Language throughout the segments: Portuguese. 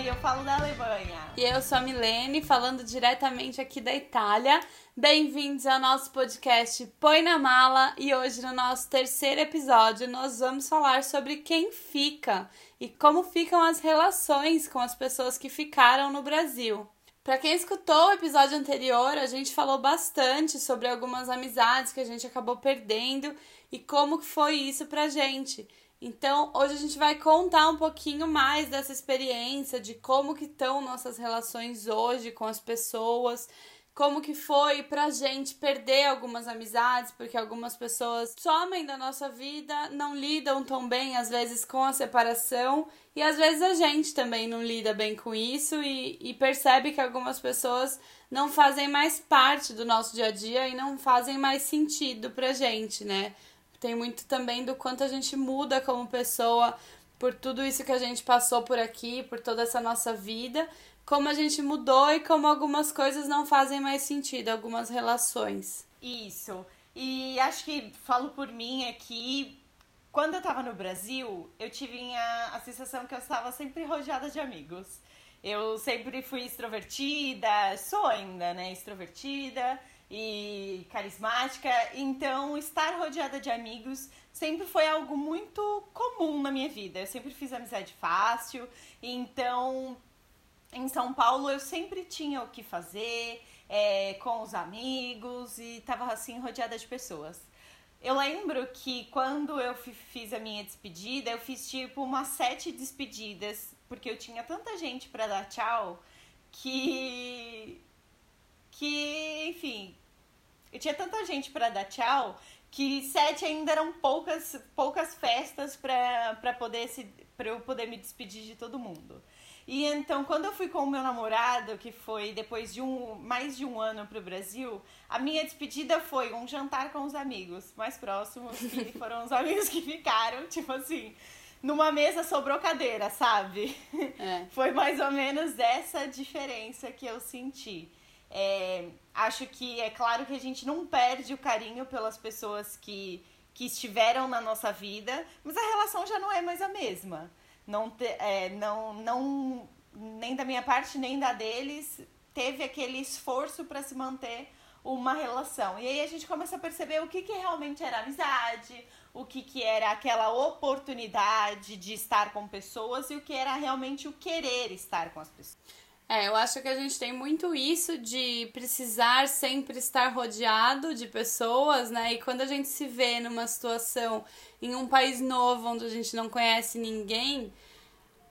e eu falo da Alemanha. E eu sou a Milene, falando diretamente aqui da Itália. Bem-vindos ao nosso podcast Põe na Mala e hoje no nosso terceiro episódio nós vamos falar sobre quem fica e como ficam as relações com as pessoas que ficaram no Brasil. Para quem escutou o episódio anterior, a gente falou bastante sobre algumas amizades que a gente acabou perdendo e como foi isso pra gente. Então, hoje a gente vai contar um pouquinho mais dessa experiência, de como que estão nossas relações hoje com as pessoas, como que foi pra gente perder algumas amizades, porque algumas pessoas somem da nossa vida, não lidam tão bem às vezes com a separação, e às vezes a gente também não lida bem com isso e, e percebe que algumas pessoas não fazem mais parte do nosso dia a dia e não fazem mais sentido pra gente, né? Tem muito também do quanto a gente muda como pessoa por tudo isso que a gente passou por aqui, por toda essa nossa vida, como a gente mudou e como algumas coisas não fazem mais sentido, algumas relações. Isso. E acho que falo por mim aqui, quando eu tava no Brasil, eu tive a, a sensação que eu estava sempre rodeada de amigos. Eu sempre fui extrovertida, sou ainda, né, extrovertida e carismática, então estar rodeada de amigos sempre foi algo muito comum na minha vida. Eu sempre fiz amizade fácil, então em São Paulo eu sempre tinha o que fazer é, com os amigos e estava assim rodeada de pessoas. Eu lembro que quando eu fiz a minha despedida, eu fiz tipo umas sete despedidas, porque eu tinha tanta gente para dar tchau que que, enfim, eu tinha tanta gente para dar tchau que sete ainda eram poucas, poucas festas para poder se para eu poder me despedir de todo mundo. E então, quando eu fui com o meu namorado, que foi depois de um mais de um ano para o Brasil, a minha despedida foi um jantar com os amigos mais próximos, que foram os amigos que ficaram, tipo assim, numa mesa sobrou cadeira, sabe? É. Foi mais ou menos essa diferença que eu senti. É, acho que é claro que a gente não perde o carinho pelas pessoas que, que estiveram na nossa vida, mas a relação já não é mais a mesma. Não, te, é, não, não nem da minha parte nem da deles teve aquele esforço para se manter uma relação. E aí a gente começa a perceber o que, que realmente era amizade, o que, que era aquela oportunidade de estar com pessoas e o que era realmente o querer estar com as pessoas. É, eu acho que a gente tem muito isso de precisar sempre estar rodeado de pessoas, né? E quando a gente se vê numa situação em um país novo onde a gente não conhece ninguém,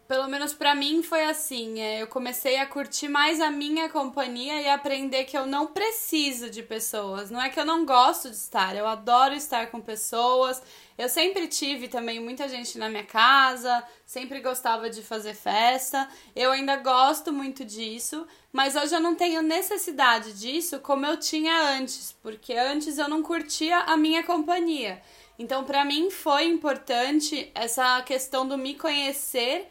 pelo menos para mim foi assim. É, eu comecei a curtir mais a minha companhia e aprender que eu não preciso de pessoas. Não é que eu não gosto de estar, eu adoro estar com pessoas. Eu sempre tive também muita gente na minha casa, sempre gostava de fazer festa. Eu ainda gosto muito disso, mas hoje eu não tenho necessidade disso como eu tinha antes, porque antes eu não curtia a minha companhia. Então, para mim foi importante essa questão do me conhecer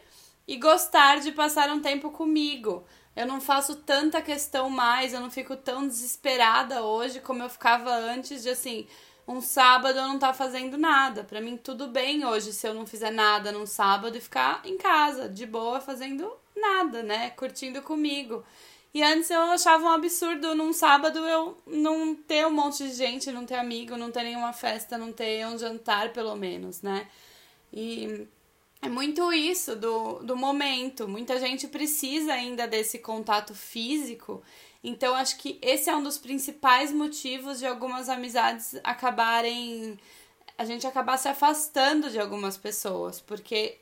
e gostar de passar um tempo comigo. Eu não faço tanta questão mais, eu não fico tão desesperada hoje como eu ficava antes de assim, um sábado eu não tá fazendo nada. Para mim tudo bem hoje se eu não fizer nada num sábado e ficar em casa, de boa, fazendo nada, né? Curtindo comigo. E antes eu achava um absurdo num sábado eu não ter um monte de gente, não ter amigo, não ter nenhuma festa, não ter um jantar, pelo menos, né? E é muito isso do, do momento. Muita gente precisa ainda desse contato físico. Então, acho que esse é um dos principais motivos de algumas amizades acabarem. A gente acabar se afastando de algumas pessoas. Porque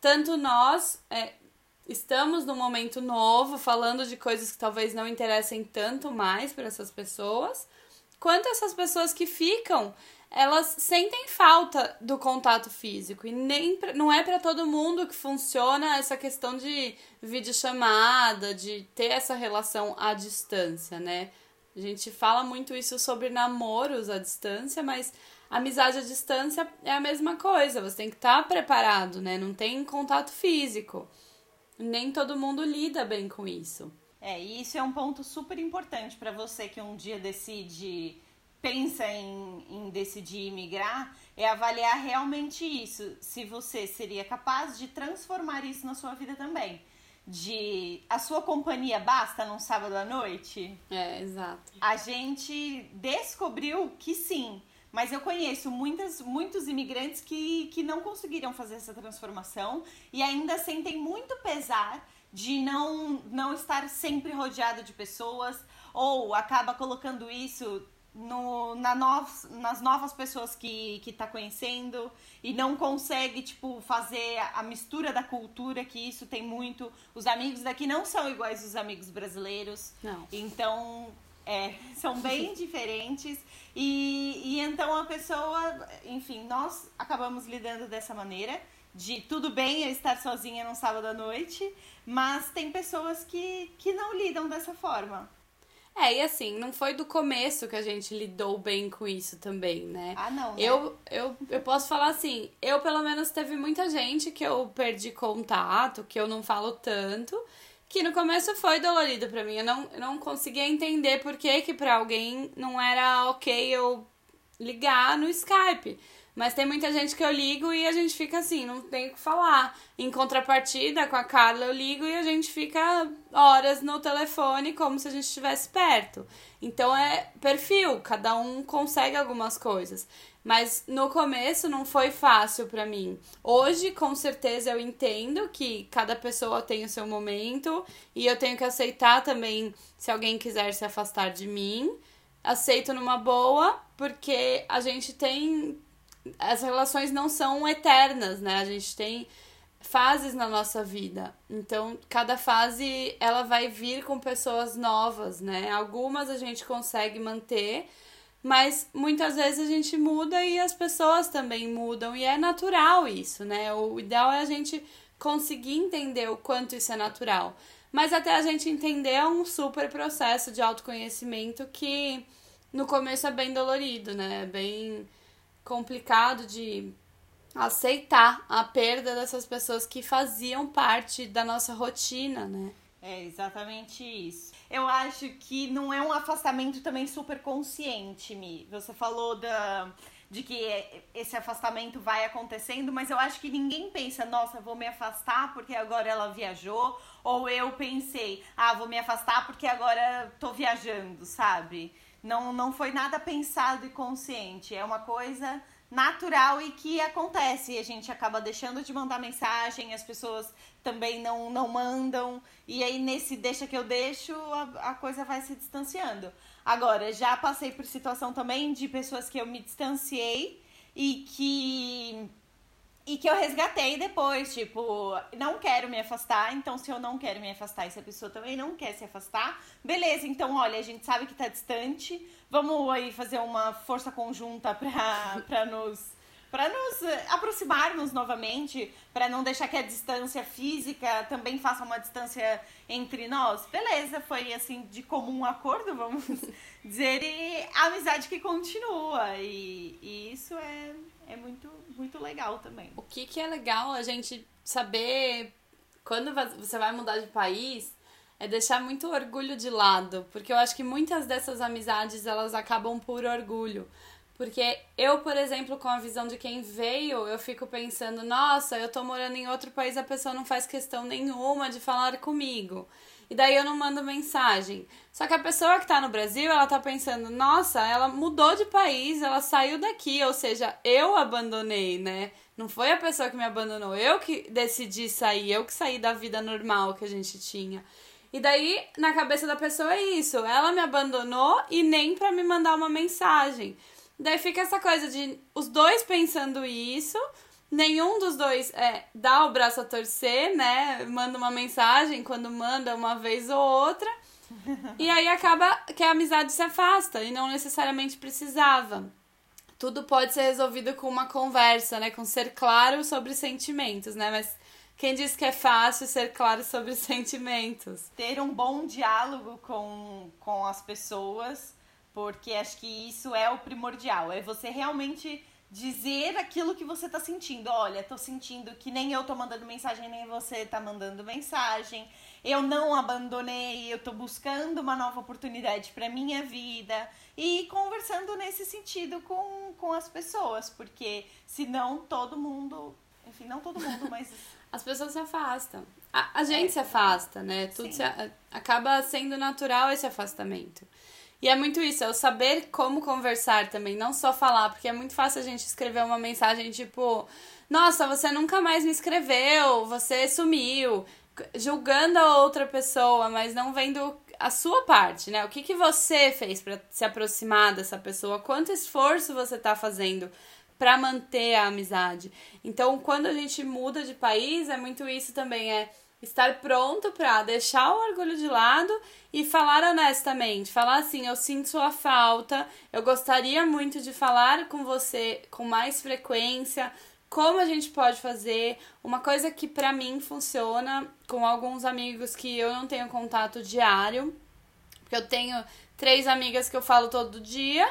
tanto nós é, estamos num momento novo, falando de coisas que talvez não interessem tanto mais para essas pessoas, quanto essas pessoas que ficam elas sentem falta do contato físico e nem pra, não é para todo mundo que funciona essa questão de videochamada, de ter essa relação à distância, né? A gente fala muito isso sobre namoros à distância, mas amizade à distância é a mesma coisa, você tem que estar tá preparado, né? Não tem contato físico. Nem todo mundo lida bem com isso. É, e isso é um ponto super importante para você que um dia decide pensa em, em decidir migrar é avaliar realmente isso, se você seria capaz de transformar isso na sua vida também. de a sua companhia basta num sábado à noite? É, exato. A gente descobriu que sim. Mas eu conheço muitas, muitos imigrantes que, que não conseguiram fazer essa transformação e ainda sentem muito pesar de não, não estar sempre rodeado de pessoas ou acaba colocando isso no, na novos, nas novas pessoas que, que tá conhecendo e não consegue, tipo, fazer a mistura da cultura, que isso tem muito. Os amigos daqui não são iguais os amigos brasileiros. Não. Então, é, são bem diferentes. E, e então a pessoa, enfim, nós acabamos lidando dessa maneira. De tudo bem eu estar sozinha num sábado à noite, mas tem pessoas que, que não lidam dessa forma. É, e assim, não foi do começo que a gente lidou bem com isso também, né? Ah, não. Né? Eu, eu, eu posso falar assim, eu pelo menos teve muita gente que eu perdi contato, que eu não falo tanto, que no começo foi dolorido para mim. Eu não, eu não conseguia entender por que que pra alguém não era ok eu ligar no Skype. Mas tem muita gente que eu ligo e a gente fica assim, não tem o que falar. Em contrapartida, com a Carla eu ligo e a gente fica horas no telefone como se a gente estivesse perto. Então é perfil, cada um consegue algumas coisas. Mas no começo não foi fácil para mim. Hoje, com certeza, eu entendo que cada pessoa tem o seu momento e eu tenho que aceitar também se alguém quiser se afastar de mim. Aceito numa boa, porque a gente tem as relações não são eternas, né? A gente tem fases na nossa vida. Então, cada fase ela vai vir com pessoas novas, né? Algumas a gente consegue manter, mas muitas vezes a gente muda e as pessoas também mudam e é natural isso, né? O ideal é a gente conseguir entender o quanto isso é natural. Mas até a gente entender é um super processo de autoconhecimento que no começo é bem dolorido, né? É bem complicado de aceitar a perda dessas pessoas que faziam parte da nossa rotina, né? É exatamente isso. Eu acho que não é um afastamento também super consciente, Mi. Você falou da, de que esse afastamento vai acontecendo, mas eu acho que ninguém pensa, nossa, vou me afastar porque agora ela viajou, ou eu pensei, ah, vou me afastar porque agora tô viajando, sabe? Não, não foi nada pensado e consciente. É uma coisa natural e que acontece. E a gente acaba deixando de mandar mensagem, as pessoas também não, não mandam. E aí, nesse deixa que eu deixo, a, a coisa vai se distanciando. Agora, já passei por situação também de pessoas que eu me distanciei e que e que eu resgatei depois, tipo, não quero me afastar, então se eu não quero me afastar e se a pessoa também não quer se afastar, beleza, então olha, a gente sabe que tá distante, vamos aí fazer uma força conjunta pra, pra nos para nos aproximarmos novamente, para não deixar que a distância física também faça uma distância entre nós. Beleza, foi assim de comum acordo, vamos dizer, a amizade que continua. E, e isso é, é muito, muito legal também. O que, que é legal a gente saber quando você vai mudar de país é deixar muito orgulho de lado, porque eu acho que muitas dessas amizades elas acabam por orgulho. Porque eu, por exemplo, com a visão de quem veio, eu fico pensando, nossa, eu tô morando em outro país, a pessoa não faz questão nenhuma de falar comigo. E daí eu não mando mensagem. Só que a pessoa que tá no Brasil, ela tá pensando, nossa, ela mudou de país, ela saiu daqui, ou seja, eu abandonei, né? Não foi a pessoa que me abandonou, eu que decidi sair, eu que saí da vida normal que a gente tinha. E daí, na cabeça da pessoa é isso, ela me abandonou e nem para me mandar uma mensagem. Daí fica essa coisa de os dois pensando isso, nenhum dos dois é, dá o braço a torcer, né? Manda uma mensagem quando manda uma vez ou outra. e aí acaba que a amizade se afasta e não necessariamente precisava. Tudo pode ser resolvido com uma conversa, né? Com ser claro sobre sentimentos, né? Mas quem diz que é fácil ser claro sobre sentimentos? Ter um bom diálogo com, com as pessoas porque acho que isso é o primordial. É você realmente dizer aquilo que você tá sentindo. Olha, tô sentindo que nem eu tô mandando mensagem, nem você tá mandando mensagem. Eu não abandonei, eu tô buscando uma nova oportunidade para minha vida e conversando nesse sentido com, com as pessoas, porque senão todo mundo, enfim, não todo mundo, mas as pessoas se afastam. a, a gente é. se afasta, né? Tudo se, acaba sendo natural esse afastamento. E é muito isso, é o saber como conversar também, não só falar, porque é muito fácil a gente escrever uma mensagem tipo: Nossa, você nunca mais me escreveu, você sumiu, julgando a outra pessoa, mas não vendo a sua parte, né? O que, que você fez para se aproximar dessa pessoa? Quanto esforço você está fazendo para manter a amizade? Então, quando a gente muda de país, é muito isso também, é estar pronto para deixar o orgulho de lado e falar honestamente, falar assim, eu sinto sua falta, eu gostaria muito de falar com você com mais frequência, como a gente pode fazer, uma coisa que para mim funciona com alguns amigos que eu não tenho contato diário, porque eu tenho três amigas que eu falo todo dia,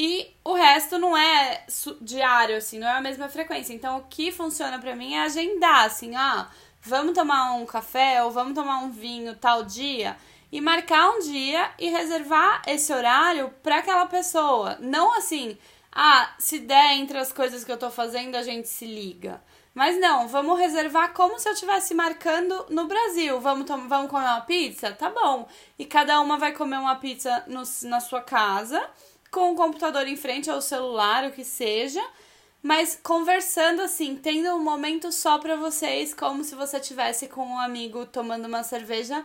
e o resto não é diário, assim, não é a mesma frequência. Então, o que funciona para mim é agendar, assim, ah, vamos tomar um café ou vamos tomar um vinho tal dia e marcar um dia e reservar esse horário para aquela pessoa. Não assim, ah, se der entre as coisas que eu tô fazendo, a gente se liga. Mas não, vamos reservar como se eu estivesse marcando no Brasil. Vamos, vamos comer uma pizza? Tá bom. E cada uma vai comer uma pizza no, na sua casa, com o computador em frente ou o celular, o que seja mas conversando assim, tendo um momento só para vocês, como se você tivesse com um amigo tomando uma cerveja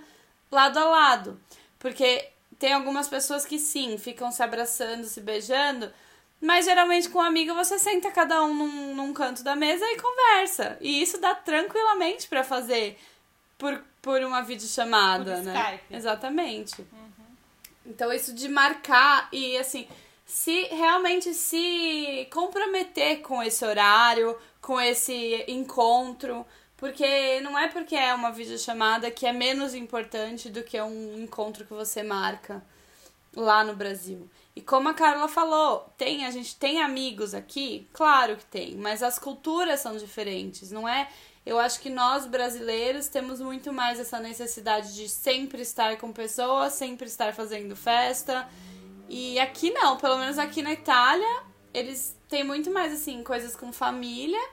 lado a lado. Porque tem algumas pessoas que sim, ficam se abraçando, se beijando, mas geralmente com um amigo você senta cada um num, num canto da mesa e conversa. E isso dá tranquilamente para fazer por, por uma videochamada, por né? Skype. Exatamente. Uhum. Então isso de marcar e assim, se realmente se comprometer com esse horário, com esse encontro, porque não é porque é uma videochamada que é menos importante do que um encontro que você marca lá no Brasil. E como a Carla falou, tem a gente tem amigos aqui, claro que tem, mas as culturas são diferentes, não é? Eu acho que nós brasileiros temos muito mais essa necessidade de sempre estar com pessoas, sempre estar fazendo festa. E aqui não, pelo menos aqui na Itália, eles têm muito mais assim, coisas com família.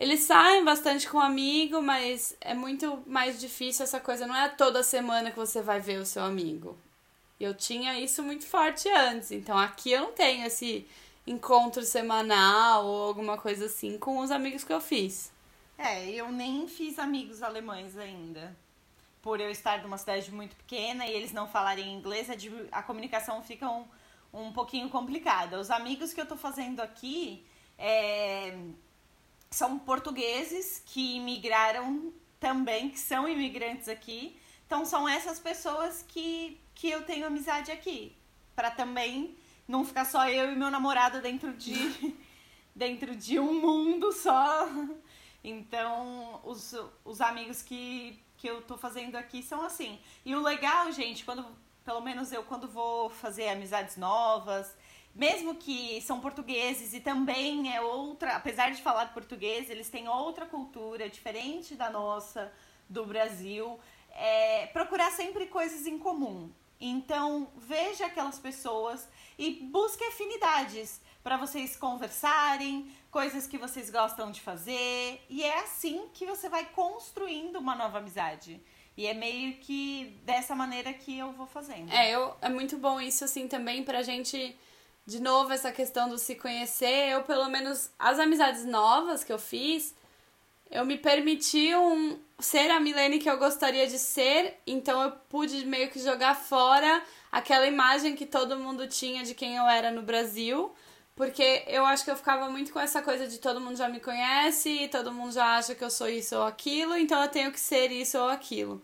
Eles saem bastante com amigo, mas é muito mais difícil essa coisa. Não é toda semana que você vai ver o seu amigo. Eu tinha isso muito forte antes. Então aqui eu não tenho esse encontro semanal ou alguma coisa assim com os amigos que eu fiz. É, eu nem fiz amigos alemães ainda por eu estar numa cidade muito pequena e eles não falarem inglês, a, comunicação fica um, um pouquinho complicada. Os amigos que eu tô fazendo aqui é, são portugueses que imigraram também, que são imigrantes aqui. Então são essas pessoas que, que eu tenho amizade aqui. para também não ficar só eu e meu namorado dentro de, dentro de um mundo só. Então, os, os amigos que, que eu tô fazendo aqui são assim. E o legal, gente, quando pelo menos eu quando vou fazer amizades novas, mesmo que são portugueses e também é outra, apesar de falar português, eles têm outra cultura diferente da nossa, do Brasil, é, procurar sempre coisas em comum. Então, veja aquelas pessoas e busque afinidades para vocês conversarem, coisas que vocês gostam de fazer. E é assim que você vai construindo uma nova amizade. E é meio que dessa maneira que eu vou fazendo. É, eu, é muito bom isso, assim, também pra gente. De novo, essa questão do se conhecer. Eu, pelo menos, as amizades novas que eu fiz, eu me permiti um, ser a Milene que eu gostaria de ser. Então, eu pude meio que jogar fora aquela imagem que todo mundo tinha de quem eu era no Brasil porque eu acho que eu ficava muito com essa coisa de todo mundo já me conhece, todo mundo já acha que eu sou isso ou aquilo, então eu tenho que ser isso ou aquilo.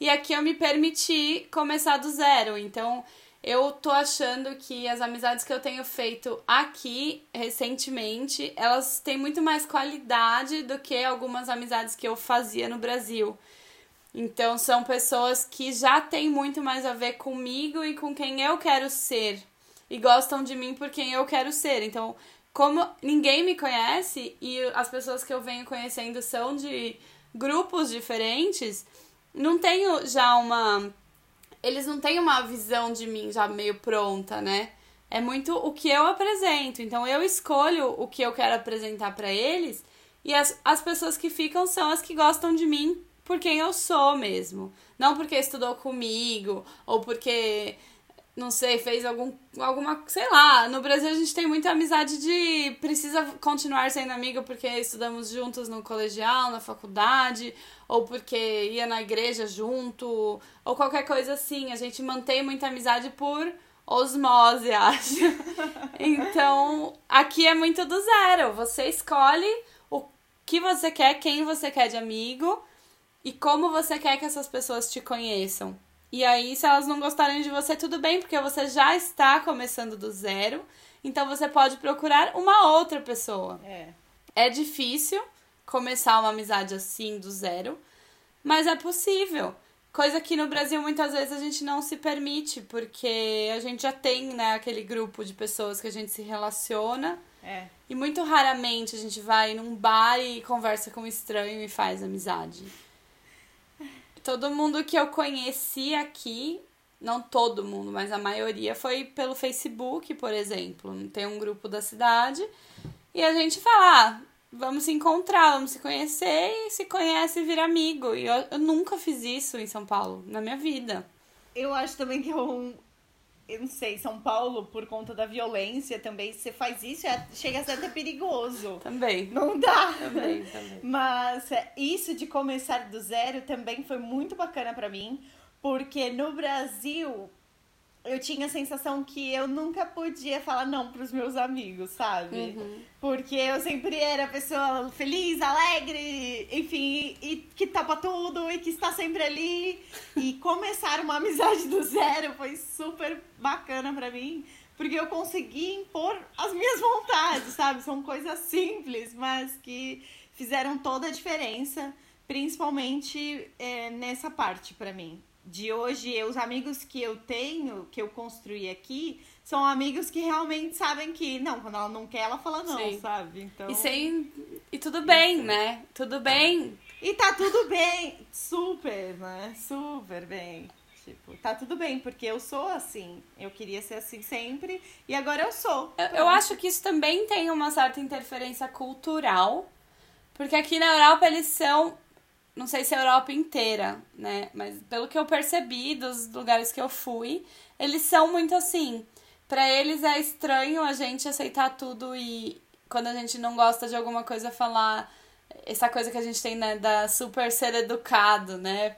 E aqui eu me permiti começar do zero. Então eu tô achando que as amizades que eu tenho feito aqui recentemente, elas têm muito mais qualidade do que algumas amizades que eu fazia no Brasil. Então são pessoas que já têm muito mais a ver comigo e com quem eu quero ser e gostam de mim por quem eu quero ser. Então, como ninguém me conhece e as pessoas que eu venho conhecendo são de grupos diferentes, não tenho já uma. Eles não têm uma visão de mim já meio pronta, né? É muito o que eu apresento. Então eu escolho o que eu quero apresentar para eles e as, as pessoas que ficam são as que gostam de mim por quem eu sou mesmo. Não porque estudou comigo, ou porque, não sei, fez algum, alguma. Sei lá, no Brasil a gente tem muita amizade de precisa continuar sendo amigo porque estudamos juntos no colegial, na faculdade, ou porque ia na igreja junto, ou qualquer coisa assim. A gente mantém muita amizade por osmose, acho. então, aqui é muito do zero. Você escolhe o que você quer, quem você quer de amigo e como você quer que essas pessoas te conheçam. E aí, se elas não gostarem de você, tudo bem, porque você já está começando do zero. Então você pode procurar uma outra pessoa. É. É difícil começar uma amizade assim do zero, mas é possível. Coisa que no Brasil muitas vezes a gente não se permite, porque a gente já tem, né, aquele grupo de pessoas que a gente se relaciona. É. E muito raramente a gente vai num bar e conversa com um estranho e faz amizade. Todo mundo que eu conheci aqui, não todo mundo, mas a maioria foi pelo Facebook, por exemplo. Tem um grupo da cidade e a gente fala, ah, vamos se encontrar, vamos se conhecer e se conhece e vira amigo. E eu, eu nunca fiz isso em São Paulo, na minha vida. Eu acho também que é um. Eu não sei, São Paulo, por conta da violência também, se você faz isso, é, chega a ser até perigoso. Também. Não dá. Também, também. Mas é, isso de começar do zero também foi muito bacana pra mim, porque no Brasil eu tinha a sensação que eu nunca podia falar não pros meus amigos, sabe? Uhum. Porque eu sempre era pessoa feliz, alegre, enfim, e que tapa tudo e que está sempre ali. E começar uma amizade do zero foi super bacana pra mim, porque eu consegui impor as minhas vontades, sabe? São coisas simples, mas que fizeram toda a diferença, principalmente é, nessa parte pra mim de hoje, os amigos que eu tenho, que eu construí aqui, são amigos que realmente sabem que, não, quando ela não quer, ela fala não, Sim. sabe? Então... E sem. E tudo bem, né? Tudo bem. E tá tudo bem, super, né? Super bem. Tipo, tá tudo bem, porque eu sou assim. Eu queria ser assim sempre e agora eu sou. Eu, eu acho que isso também tem uma certa interferência cultural, porque aqui na Europa eles são não sei se a Europa inteira, né? Mas pelo que eu percebi dos lugares que eu fui, eles são muito assim. Para eles é estranho a gente aceitar tudo e quando a gente não gosta de alguma coisa falar essa coisa que a gente tem, né, da super ser educado, né?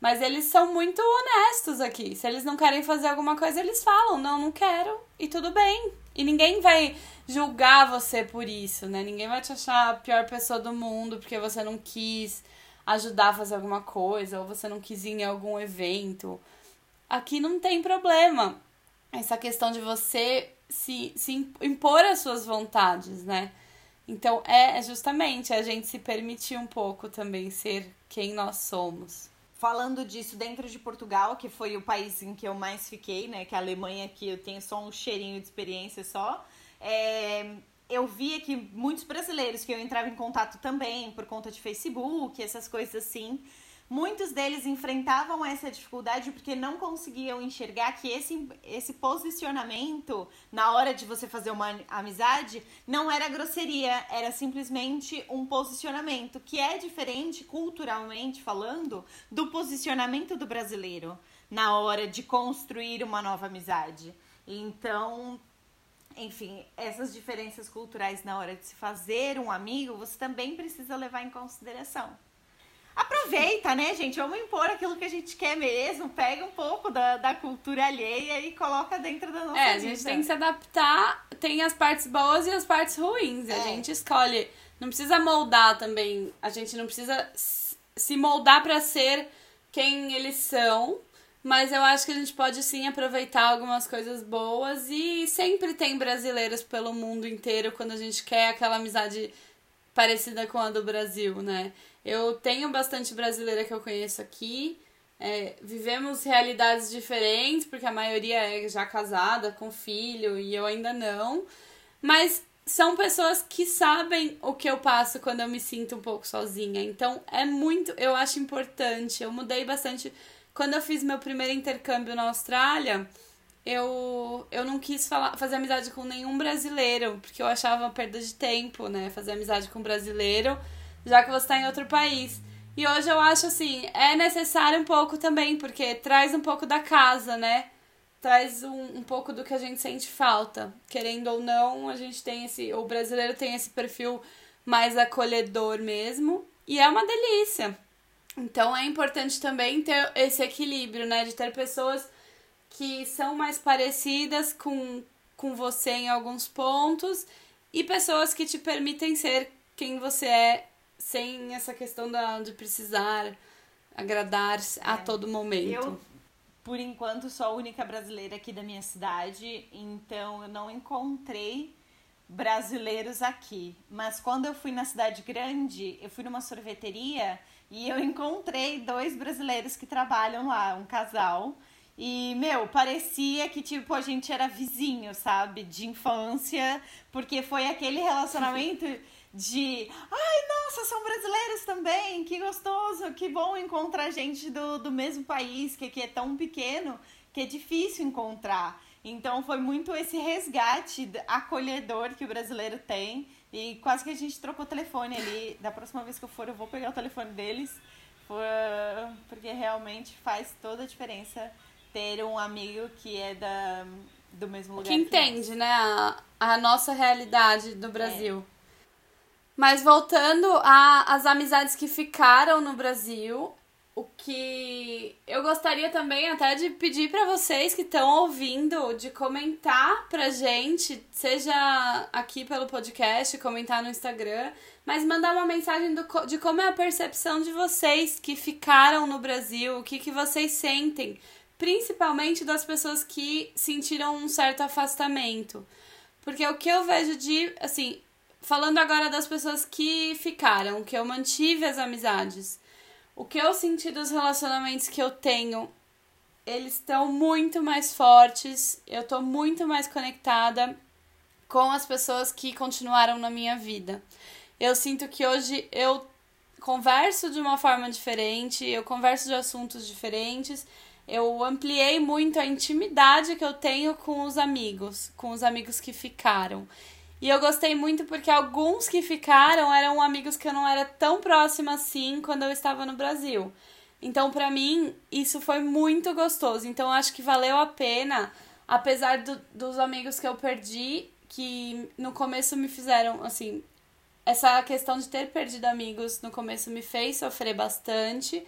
Mas eles são muito honestos aqui. Se eles não querem fazer alguma coisa, eles falam, não, não quero, e tudo bem. E ninguém vai julgar você por isso, né? Ninguém vai te achar a pior pessoa do mundo porque você não quis ajudar a fazer alguma coisa, ou você não quis ir em algum evento. Aqui não tem problema. Essa questão de você se, se impor as suas vontades, né? Então é, é justamente a gente se permitir um pouco também ser quem nós somos. Falando disso dentro de Portugal, que foi o país em que eu mais fiquei, né? Que é a Alemanha, que eu tenho só um cheirinho de experiência só. É, eu via que muitos brasileiros que eu entrava em contato também por conta de Facebook, essas coisas assim, muitos deles enfrentavam essa dificuldade porque não conseguiam enxergar que esse, esse posicionamento na hora de você fazer uma amizade não era grosseria, era simplesmente um posicionamento que é diferente culturalmente falando do posicionamento do brasileiro na hora de construir uma nova amizade. Então, enfim, essas diferenças culturais na hora de se fazer um amigo, você também precisa levar em consideração. Aproveita, né, gente? Vamos impor aquilo que a gente quer mesmo. Pega um pouco da, da cultura alheia e coloca dentro da nossa É, a vida. gente tem que se adaptar. Tem as partes boas e as partes ruins. É. A gente escolhe. Não precisa moldar também. A gente não precisa se moldar para ser quem eles são. Mas eu acho que a gente pode sim aproveitar algumas coisas boas e sempre tem brasileiros pelo mundo inteiro quando a gente quer aquela amizade parecida com a do Brasil, né? Eu tenho bastante brasileira que eu conheço aqui. É, vivemos realidades diferentes, porque a maioria é já casada, com filho, e eu ainda não. Mas são pessoas que sabem o que eu passo quando eu me sinto um pouco sozinha. Então é muito, eu acho importante. Eu mudei bastante quando eu fiz meu primeiro intercâmbio na Austrália, eu, eu não quis falar, fazer amizade com nenhum brasileiro, porque eu achava perda de tempo, né? Fazer amizade com um brasileiro, já que você está em outro país. E hoje eu acho assim, é necessário um pouco também, porque traz um pouco da casa, né? Traz um, um pouco do que a gente sente falta. Querendo ou não, a gente tem esse. O brasileiro tem esse perfil mais acolhedor mesmo. E é uma delícia. Então é importante também ter esse equilíbrio, né? De ter pessoas que são mais parecidas com, com você em alguns pontos e pessoas que te permitem ser quem você é sem essa questão da, de precisar agradar é. a todo momento. Eu, por enquanto, sou a única brasileira aqui da minha cidade, então eu não encontrei brasileiros aqui. Mas quando eu fui na cidade grande, eu fui numa sorveteria e eu encontrei dois brasileiros que trabalham lá, um casal. E, meu, parecia que, tipo, a gente era vizinho, sabe? De infância, porque foi aquele relacionamento de. Ai, nossa, são brasileiros também, que gostoso, que bom encontrar gente do, do mesmo país, que aqui é tão pequeno que é difícil encontrar. Então, foi muito esse resgate acolhedor que o brasileiro tem. E quase que a gente trocou o telefone ali. Da próxima vez que eu for, eu vou pegar o telefone deles. Porque realmente faz toda a diferença ter um amigo que é da, do mesmo lugar. Que, entende, né, a, a nossa realidade do Brasil. É. Mas voltando às amizades que ficaram no Brasil, o que eu gostaria também até de pedir para vocês que estão ouvindo de comentar pra gente, seja aqui pelo podcast, comentar no Instagram, mas mandar uma mensagem do, de como é a percepção de vocês que ficaram no Brasil, o que, que vocês sentem principalmente das pessoas que sentiram um certo afastamento. Porque o que eu vejo de, assim, falando agora das pessoas que ficaram, que eu mantive as amizades, o que eu senti dos relacionamentos que eu tenho, eles estão muito mais fortes, eu tô muito mais conectada com as pessoas que continuaram na minha vida. Eu sinto que hoje eu converso de uma forma diferente, eu converso de assuntos diferentes eu ampliei muito a intimidade que eu tenho com os amigos, com os amigos que ficaram. E eu gostei muito porque alguns que ficaram eram amigos que eu não era tão próxima assim quando eu estava no Brasil. Então, para mim, isso foi muito gostoso. Então, acho que valeu a pena, apesar do, dos amigos que eu perdi, que no começo me fizeram, assim, essa questão de ter perdido amigos no começo me fez sofrer bastante.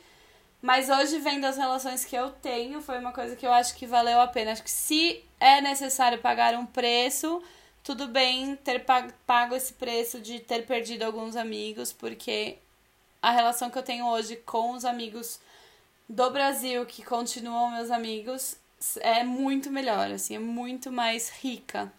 Mas hoje, vendo as relações que eu tenho, foi uma coisa que eu acho que valeu a pena. Acho que se é necessário pagar um preço, tudo bem ter pago esse preço de ter perdido alguns amigos, porque a relação que eu tenho hoje com os amigos do Brasil, que continuam meus amigos, é muito melhor, assim, é muito mais rica.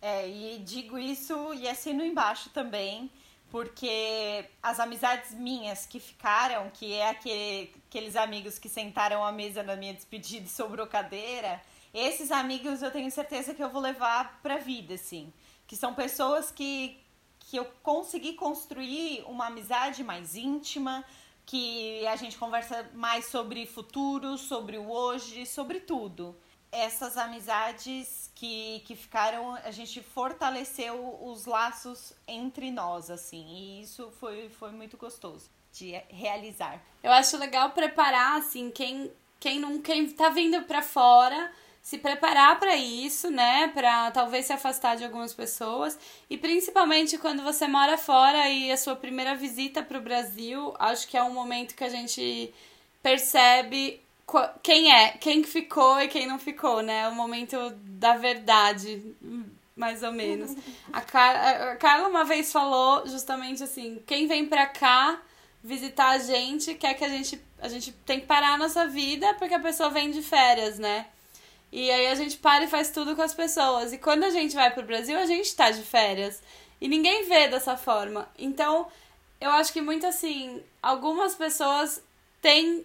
É, e digo isso e assino embaixo também porque as amizades minhas que ficaram, que é aquele, aqueles amigos que sentaram à mesa na minha despedida e sobrou cadeira, esses amigos eu tenho certeza que eu vou levar pra vida, assim. Que são pessoas que, que eu consegui construir uma amizade mais íntima, que a gente conversa mais sobre futuro, sobre o hoje, sobre tudo essas amizades que, que ficaram, a gente fortaleceu os laços entre nós, assim, e isso foi, foi muito gostoso de realizar. Eu acho legal preparar, assim, quem, quem não quem tá vindo para fora, se preparar para isso, né, para talvez se afastar de algumas pessoas, e principalmente quando você mora fora e a sua primeira visita para o Brasil, acho que é um momento que a gente percebe quem é, quem ficou e quem não ficou, né? O momento da verdade, mais ou menos. A, Car a Carla uma vez falou justamente assim: quem vem pra cá visitar a gente quer que a gente. A gente tem que parar a nossa vida porque a pessoa vem de férias, né? E aí a gente para e faz tudo com as pessoas. E quando a gente vai pro Brasil, a gente tá de férias. E ninguém vê dessa forma. Então, eu acho que muito assim, algumas pessoas têm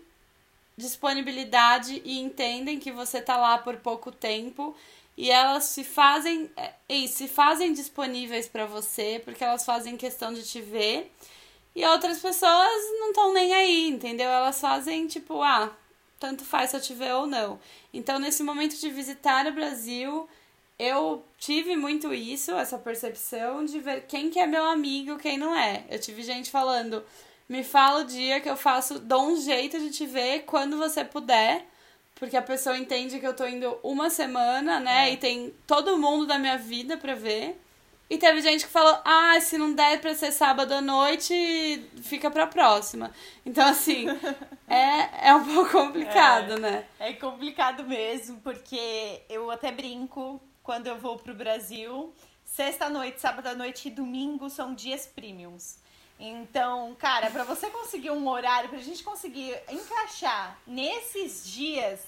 disponibilidade e entendem que você tá lá por pouco tempo e elas se fazem e é, se fazem disponíveis para você porque elas fazem questão de te ver e outras pessoas não estão nem aí, entendeu? Elas fazem tipo, ah, tanto faz se eu te ver ou não. Então, nesse momento de visitar o Brasil, eu tive muito isso, essa percepção de ver quem que é meu amigo, quem não é. Eu tive gente falando, me fala o dia que eu faço, dou um jeito de te ver quando você puder. Porque a pessoa entende que eu tô indo uma semana, né? É. E tem todo mundo da minha vida pra ver. E teve gente que falou: ah, se não der pra ser sábado à noite, fica pra próxima. Então, assim, é, é um pouco complicado, é, né? É complicado mesmo, porque eu até brinco quando eu vou pro Brasil. Sexta-noite, sábado à noite e domingo são dias premiums. Então, cara, para você conseguir um horário, pra gente conseguir encaixar nesses dias,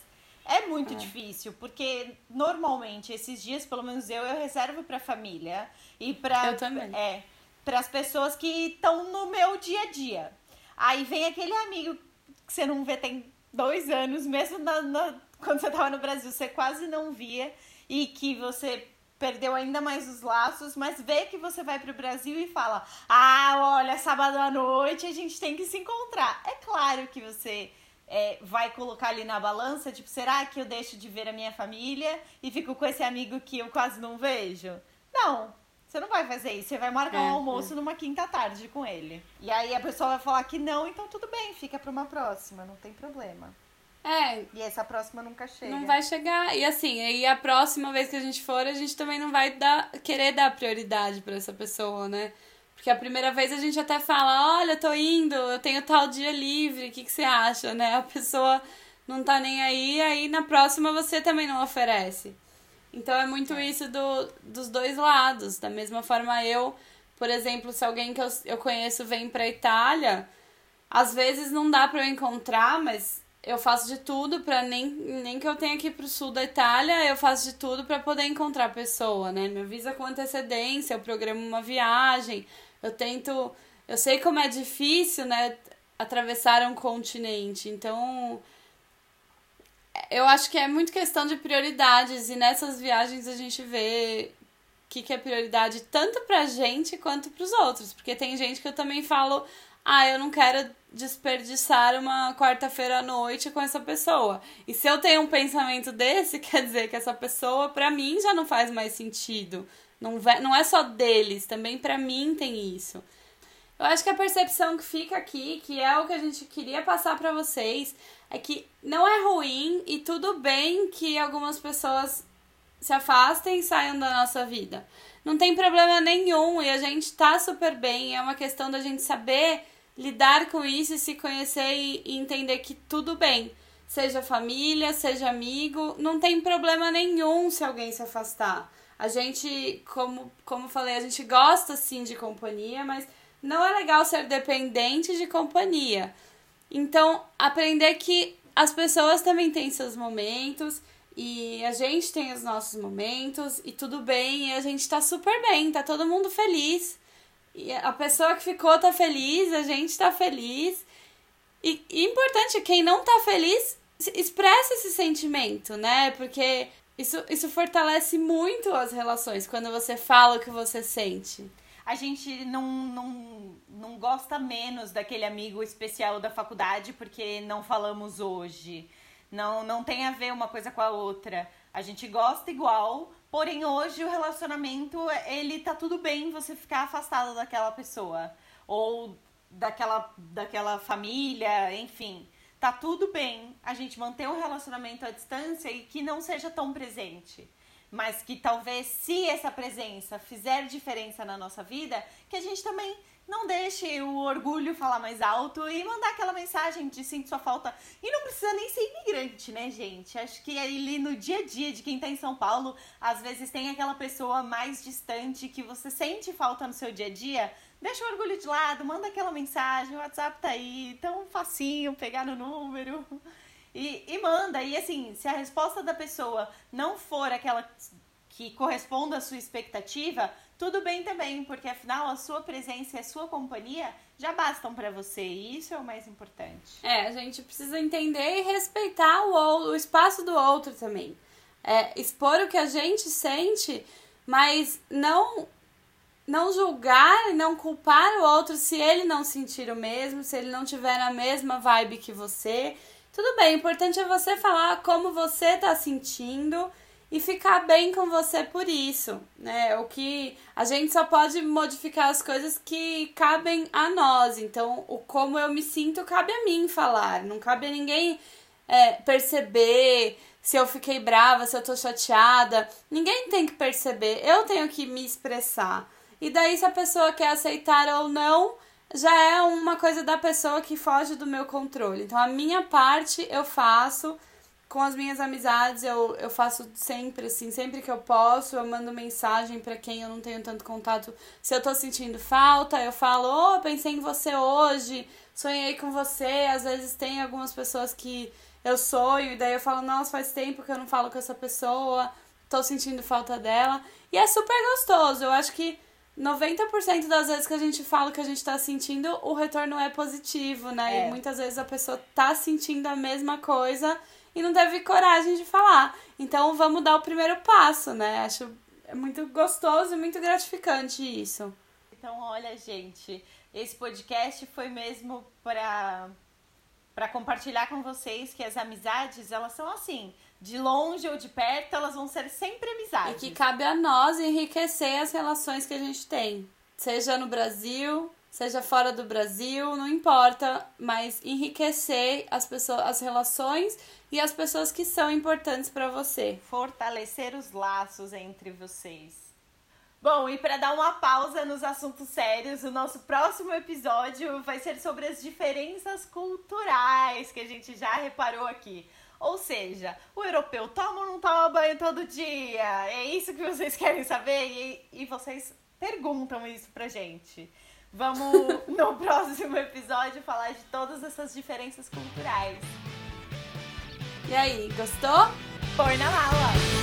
é muito é. difícil, porque normalmente esses dias, pelo menos eu, eu reservo pra família e pra. Eu também. É. Para as pessoas que estão no meu dia a dia. Aí vem aquele amigo que você não vê tem dois anos, mesmo na, na, quando você tava no Brasil, você quase não via, e que você perdeu ainda mais os laços, mas vê que você vai pro Brasil e fala: Ah, olha, sábado à noite a gente tem que se encontrar. É claro que você é, vai colocar ali na balança, tipo, será que eu deixo de ver a minha família e fico com esse amigo que eu quase não vejo? Não. Você não vai fazer isso, você vai marcar é, um almoço é. numa quinta tarde com ele. E aí a pessoa vai falar que não, então tudo bem, fica pra uma próxima, não tem problema. É. E essa próxima nunca chega. Não vai chegar. E assim, aí a próxima vez que a gente for, a gente também não vai dar, querer dar prioridade para essa pessoa, né? Porque a primeira vez a gente até fala, olha, tô indo, eu tenho tal dia livre, o que, que você acha, né? A pessoa não tá nem aí, aí na próxima você também não oferece. Então é muito é. isso do, dos dois lados. Da mesma forma, eu, por exemplo, se alguém que eu, eu conheço vem pra Itália, às vezes não dá pra eu encontrar, mas eu faço de tudo para nem, nem que eu tenha que ir pro sul da Itália, eu faço de tudo para poder encontrar a pessoa, né? Me avisa com antecedência, eu programo uma viagem, eu tento, eu sei como é difícil, né, atravessar um continente. Então, eu acho que é muito questão de prioridades e nessas viagens a gente vê o que, que é prioridade tanto pra gente quanto pros outros, porque tem gente que eu também falo ah, eu não quero desperdiçar uma quarta-feira à noite com essa pessoa. E se eu tenho um pensamento desse, quer dizer que essa pessoa, para mim, já não faz mais sentido. Não, não é só deles, também para mim tem isso. Eu acho que a percepção que fica aqui, que é o que a gente queria passar para vocês, é que não é ruim e tudo bem que algumas pessoas se afastem e saiam da nossa vida. Não tem problema nenhum e a gente tá super bem. É uma questão da gente saber lidar com isso e se conhecer e, entender que tudo bem. Seja família, seja amigo, não tem problema nenhum se alguém se afastar. A gente, como, como falei, a gente gosta sim de companhia, mas não é legal ser dependente de companhia. Então, aprender que as pessoas também têm seus momentos e a gente tem os nossos momentos e tudo bem, e a gente tá super bem, tá todo mundo feliz. E a pessoa que ficou tá feliz, a gente tá feliz. E, e importante, quem não tá feliz, expressa esse sentimento, né? Porque isso, isso fortalece muito as relações quando você fala o que você sente. A gente não, não, não gosta menos daquele amigo especial da faculdade porque não falamos hoje. Não, não tem a ver uma coisa com a outra. A gente gosta igual, Porém, hoje o relacionamento, ele tá tudo bem você ficar afastado daquela pessoa. Ou daquela, daquela família, enfim. Tá tudo bem a gente manter um relacionamento à distância e que não seja tão presente. Mas que talvez, se essa presença fizer diferença na nossa vida, que a gente também não deixe o orgulho falar mais alto e mandar aquela mensagem de sinto sua falta. E não precisa nem ser imigrante, né, gente? Acho que ali no dia a dia de quem tá em São Paulo, às vezes tem aquela pessoa mais distante que você sente falta no seu dia a dia. Deixa o orgulho de lado, manda aquela mensagem, o WhatsApp tá aí, tão facinho pegar no número. E, e manda. E assim, se a resposta da pessoa não for aquela que corresponda à sua expectativa, tudo bem também, porque afinal a sua presença e a sua companhia já bastam para você e isso é o mais importante. É, a gente precisa entender e respeitar o, o espaço do outro também. É, expor o que a gente sente, mas não não julgar e não culpar o outro se ele não sentir o mesmo, se ele não tiver na mesma vibe que você. Tudo bem, o importante é você falar como você tá sentindo e ficar bem com você por isso, né? O que a gente só pode modificar as coisas que cabem a nós. Então, o como eu me sinto cabe a mim falar, não cabe a ninguém é, perceber se eu fiquei brava, se eu tô chateada. Ninguém tem que perceber, eu tenho que me expressar. E daí, se a pessoa quer aceitar ou não, já é uma coisa da pessoa que foge do meu controle. Então, a minha parte eu faço com as minhas amizades eu, eu faço sempre, assim, sempre que eu posso, eu mando mensagem para quem eu não tenho tanto contato. Se eu tô sentindo falta, eu falo, oh, pensei em você hoje, sonhei com você. Às vezes tem algumas pessoas que eu sonho, e daí eu falo, nossa, faz tempo que eu não falo com essa pessoa, tô sentindo falta dela. E é super gostoso. Eu acho que 90% das vezes que a gente fala que a gente tá sentindo, o retorno é positivo, né? É. E muitas vezes a pessoa tá sentindo a mesma coisa e não teve coragem de falar. Então vamos dar o primeiro passo, né? Acho muito gostoso e muito gratificante isso. Então, olha, gente, esse podcast foi mesmo para para compartilhar com vocês que as amizades, elas são assim, de longe ou de perto, elas vão ser sempre amizades. E que cabe a nós enriquecer as relações que a gente tem, seja no Brasil, seja fora do Brasil, não importa, mas enriquecer as pessoas, as relações e as pessoas que são importantes para você. Fortalecer os laços entre vocês. Bom, e para dar uma pausa nos assuntos sérios, o nosso próximo episódio vai ser sobre as diferenças culturais que a gente já reparou aqui. Ou seja, o europeu toma ou não toma banho todo dia? É isso que vocês querem saber? E, e vocês perguntam isso pra gente. Vamos, no próximo episódio, falar de todas essas diferenças culturais. E aí, gostou? Põe na mala!